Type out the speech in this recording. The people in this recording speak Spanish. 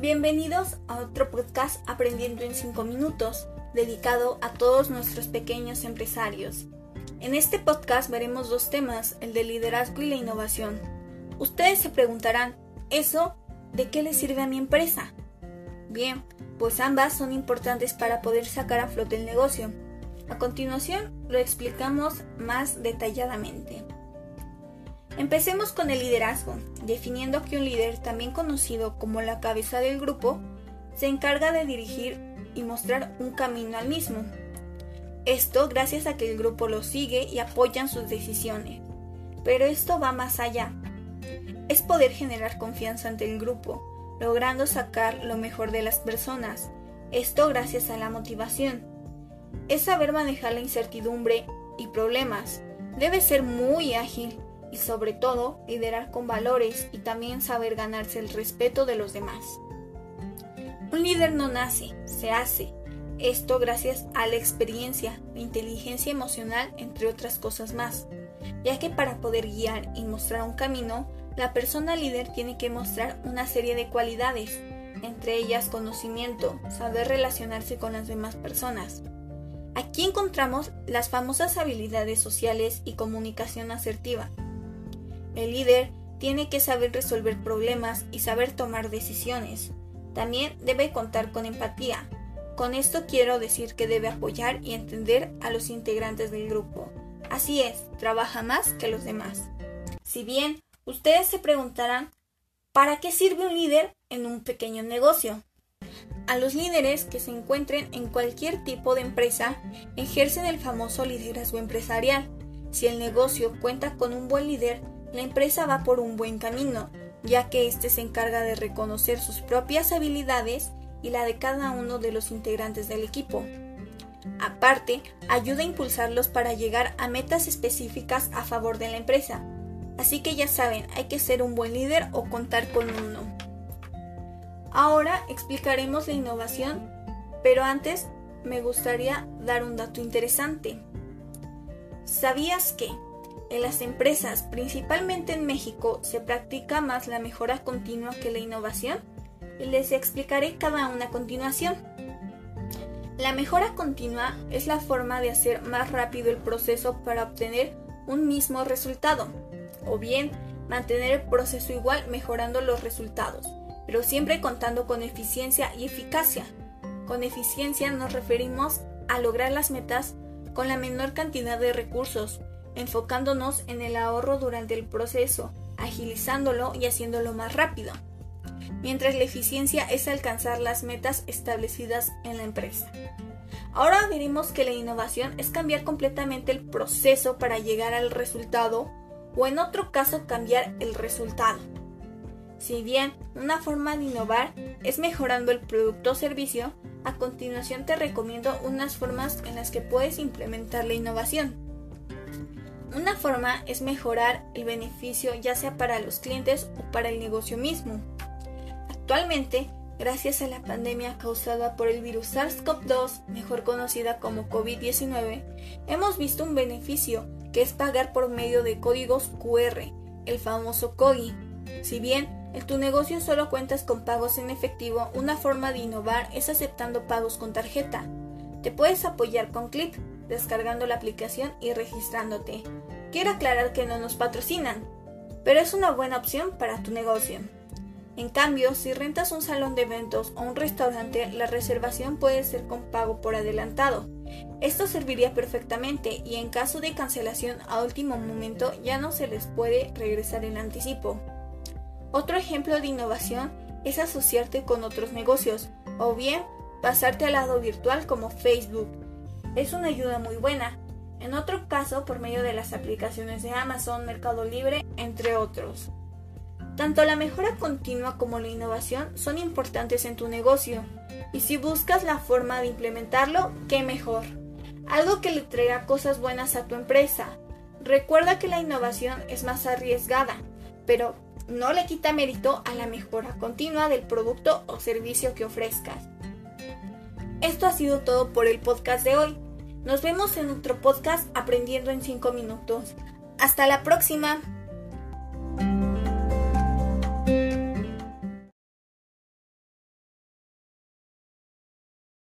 Bienvenidos a otro podcast Aprendiendo en 5 minutos, dedicado a todos nuestros pequeños empresarios. En este podcast veremos dos temas, el de liderazgo y la innovación. Ustedes se preguntarán, ¿eso de qué le sirve a mi empresa? Bien, pues ambas son importantes para poder sacar a flote el negocio. A continuación lo explicamos más detalladamente. Empecemos con el liderazgo, definiendo que un líder, también conocido como la cabeza del grupo, se encarga de dirigir y mostrar un camino al mismo. Esto gracias a que el grupo lo sigue y apoyan sus decisiones. Pero esto va más allá. Es poder generar confianza ante el grupo, logrando sacar lo mejor de las personas. Esto gracias a la motivación. Es saber manejar la incertidumbre y problemas. Debe ser muy ágil y sobre todo liderar con valores y también saber ganarse el respeto de los demás. Un líder no nace, se hace. Esto gracias a la experiencia, la inteligencia emocional, entre otras cosas más, ya que para poder guiar y mostrar un camino, la persona líder tiene que mostrar una serie de cualidades, entre ellas conocimiento, saber relacionarse con las demás personas. Aquí encontramos las famosas habilidades sociales y comunicación asertiva, el líder tiene que saber resolver problemas y saber tomar decisiones. También debe contar con empatía. Con esto quiero decir que debe apoyar y entender a los integrantes del grupo. Así es, trabaja más que los demás. Si bien ustedes se preguntarán, ¿para qué sirve un líder en un pequeño negocio? A los líderes que se encuentren en cualquier tipo de empresa ejercen el famoso liderazgo empresarial. Si el negocio cuenta con un buen líder, la empresa va por un buen camino, ya que éste se encarga de reconocer sus propias habilidades y la de cada uno de los integrantes del equipo. Aparte, ayuda a impulsarlos para llegar a metas específicas a favor de la empresa. Así que ya saben, hay que ser un buen líder o contar con uno. Ahora explicaremos la innovación, pero antes me gustaría dar un dato interesante. ¿Sabías que en las empresas, principalmente en México, se practica más la mejora continua que la innovación y les explicaré cada una a continuación. La mejora continua es la forma de hacer más rápido el proceso para obtener un mismo resultado, o bien mantener el proceso igual mejorando los resultados, pero siempre contando con eficiencia y eficacia. Con eficiencia nos referimos a lograr las metas con la menor cantidad de recursos, enfocándonos en el ahorro durante el proceso, agilizándolo y haciéndolo más rápido, mientras la eficiencia es alcanzar las metas establecidas en la empresa. Ahora veremos que la innovación es cambiar completamente el proceso para llegar al resultado o en otro caso cambiar el resultado. Si bien una forma de innovar es mejorando el producto o servicio, a continuación te recomiendo unas formas en las que puedes implementar la innovación. Una forma es mejorar el beneficio ya sea para los clientes o para el negocio mismo. Actualmente, gracias a la pandemia causada por el virus SARS-CoV-2, mejor conocida como COVID-19, hemos visto un beneficio que es pagar por medio de códigos QR, el famoso COGI. Si bien en tu negocio solo cuentas con pagos en efectivo, una forma de innovar es aceptando pagos con tarjeta. Te puedes apoyar con Click, descargando la aplicación y registrándote. Quiero aclarar que no nos patrocinan, pero es una buena opción para tu negocio. En cambio, si rentas un salón de eventos o un restaurante, la reservación puede ser con pago por adelantado. Esto serviría perfectamente y en caso de cancelación a último momento ya no se les puede regresar el anticipo. Otro ejemplo de innovación es asociarte con otros negocios o bien pasarte al lado virtual como Facebook. Es una ayuda muy buena. En otro caso, por medio de las aplicaciones de Amazon, Mercado Libre, entre otros. Tanto la mejora continua como la innovación son importantes en tu negocio, y si buscas la forma de implementarlo, qué mejor. Algo que le traiga cosas buenas a tu empresa. Recuerda que la innovación es más arriesgada, pero no le quita mérito a la mejora continua del producto o servicio que ofrezcas. Esto ha sido todo por el podcast de hoy. Nos vemos en otro podcast aprendiendo en 5 minutos. Hasta la próxima.